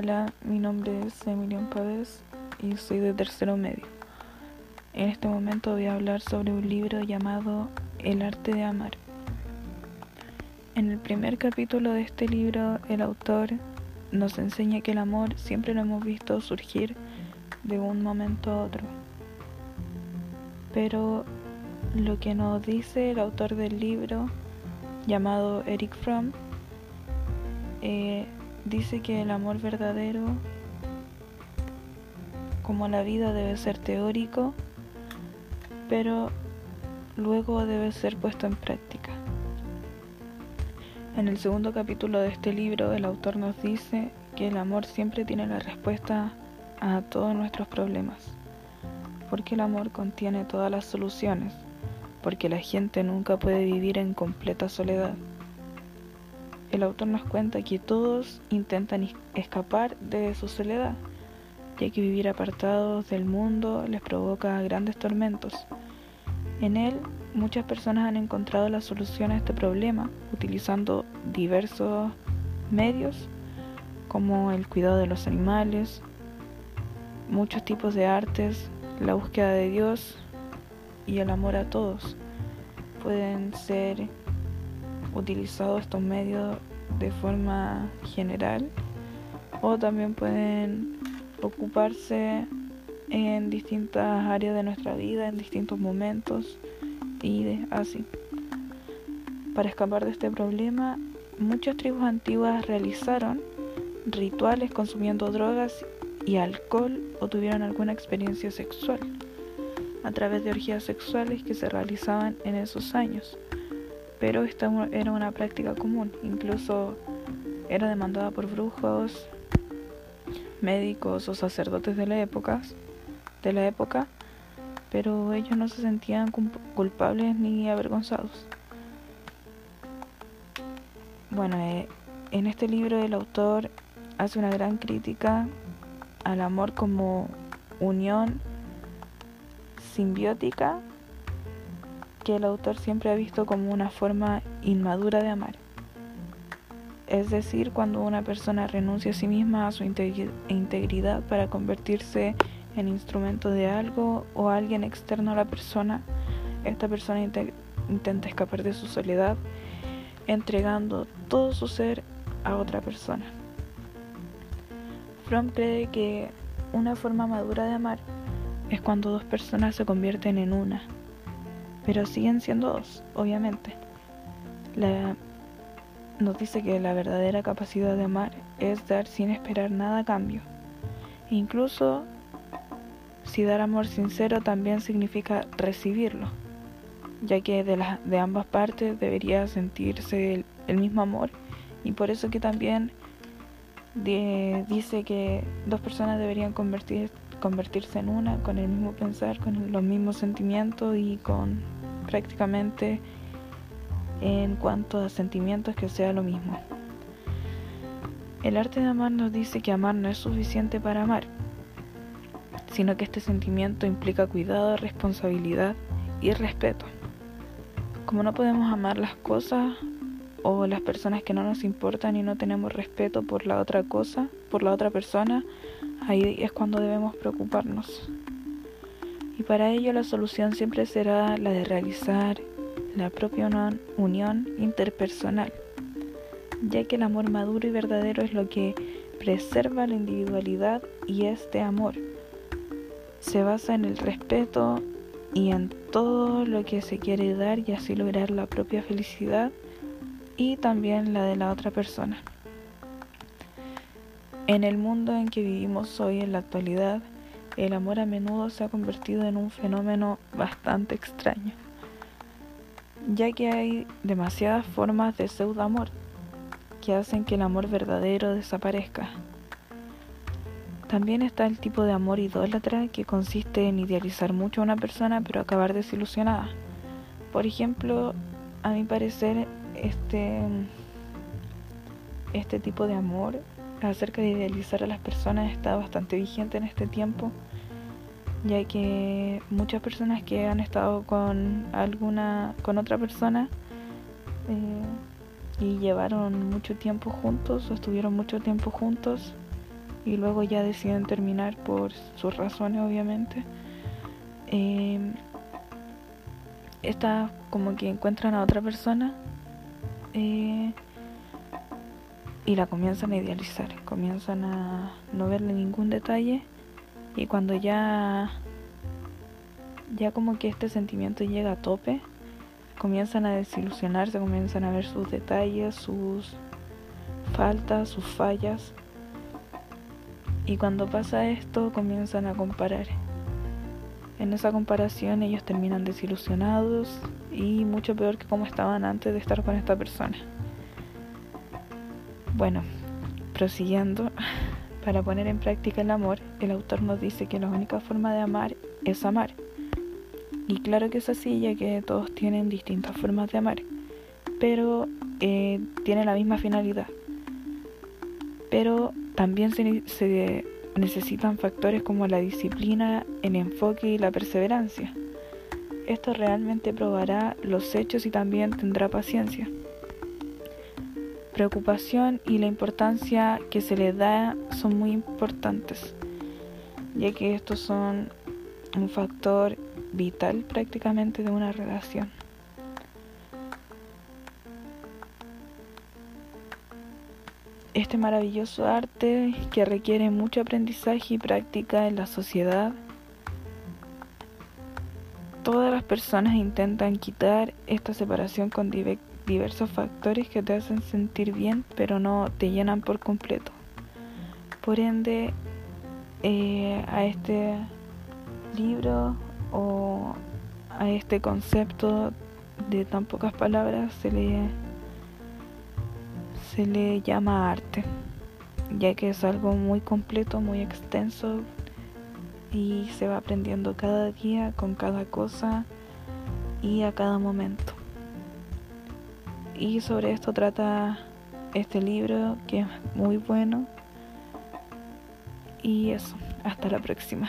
Hola, mi nombre es Emilian Pávez y soy de tercero medio. En este momento voy a hablar sobre un libro llamado El arte de amar. En el primer capítulo de este libro, el autor nos enseña que el amor siempre lo hemos visto surgir de un momento a otro. Pero lo que nos dice el autor del libro, llamado Eric Fromm, eh, dice que el amor verdadero, como la vida, debe ser teórico, pero luego debe ser puesto en práctica. En el segundo capítulo de este libro, el autor nos dice que el amor siempre tiene la respuesta a todos nuestros problemas, porque el amor contiene todas las soluciones, porque la gente nunca puede vivir en completa soledad el autor nos cuenta que todos intentan escapar de su soledad, ya que vivir apartados del mundo les provoca grandes tormentos. En él, muchas personas han encontrado la solución a este problema utilizando diversos medios, como el cuidado de los animales, muchos tipos de artes, la búsqueda de Dios y el amor a todos. Pueden ser utilizado estos medios de forma general o también pueden ocuparse en distintas áreas de nuestra vida, en distintos momentos y así. Para escapar de este problema, muchas tribus antiguas realizaron rituales consumiendo drogas y alcohol o tuvieron alguna experiencia sexual a través de orgías sexuales que se realizaban en esos años pero esta era una práctica común, incluso era demandada por brujos, médicos o sacerdotes de la época, de la época, pero ellos no se sentían culpables ni avergonzados. Bueno, eh, en este libro el autor hace una gran crítica al amor como unión simbiótica que el autor siempre ha visto como una forma inmadura de amar. Es decir, cuando una persona renuncia a sí misma, a su integridad para convertirse en instrumento de algo o alguien externo a la persona, esta persona intenta escapar de su soledad, entregando todo su ser a otra persona. Fromm cree que una forma madura de amar es cuando dos personas se convierten en una pero siguen siendo dos, obviamente. nos dice que la verdadera capacidad de amar es dar sin esperar nada a cambio. Incluso si dar amor sincero también significa recibirlo, ya que de, de ambas partes debería sentirse el, mismo amor y por eso que también dice que dos personas deberían convertirse en una con el mismo pensar, con los mismos sentimientos y con prácticamente en cuanto a sentimientos que sea lo mismo. El arte de amar nos dice que amar no es suficiente para amar, sino que este sentimiento implica cuidado, responsabilidad y respeto. Como no podemos amar las cosas o las personas que no nos importan y no tenemos respeto por la otra cosa, por la otra persona, ahí es cuando debemos preocuparnos y para ello la solución siempre será la de realizar la propia unión interpersonal, ya que el amor maduro y verdadero es lo que preserva la individualidad y este amor se basa en el respeto y en todo lo que se quiere dar y así lograr la propia felicidad y también la de la otra persona. En el mundo en que vivimos hoy en la actualidad, el amor a menudo se ha convertido en un fenómeno bastante extraño, ya que hay demasiadas formas de pseudo-amor que hacen que el amor verdadero desaparezca. También está el tipo de amor idólatra que consiste en idealizar mucho a una persona pero acabar desilusionada. Por ejemplo, a mi parecer, este, este tipo de amor acerca de idealizar a las personas está bastante vigente en este tiempo ya que muchas personas que han estado con alguna con otra persona eh, y llevaron mucho tiempo juntos o estuvieron mucho tiempo juntos y luego ya deciden terminar por sus razones obviamente. Eh, esta como que encuentran a otra persona eh, y la comienzan a idealizar, comienzan a no verle ningún detalle y cuando ya ya como que este sentimiento llega a tope, comienzan a desilusionarse, comienzan a ver sus detalles, sus faltas, sus fallas. Y cuando pasa esto, comienzan a comparar. En esa comparación ellos terminan desilusionados y mucho peor que como estaban antes de estar con esta persona. Bueno, prosiguiendo, para poner en práctica el amor, el autor nos dice que la única forma de amar es amar. Y claro que es así, ya que todos tienen distintas formas de amar, pero eh, tiene la misma finalidad. Pero también se, se necesitan factores como la disciplina, el enfoque y la perseverancia. Esto realmente probará los hechos y también tendrá paciencia. Preocupación y la importancia que se le da son muy importantes, ya que estos son un factor vital prácticamente de una relación. Este maravilloso arte que requiere mucho aprendizaje y práctica en la sociedad. Todas las personas intentan quitar esta separación con diversos factores que te hacen sentir bien pero no te llenan por completo. Por ende, eh, a este libro o a este concepto de tan pocas palabras se le, se le llama arte, ya que es algo muy completo, muy extenso y se va aprendiendo cada día con cada cosa y a cada momento. Y sobre esto trata este libro que es muy bueno. Y eso, hasta la próxima.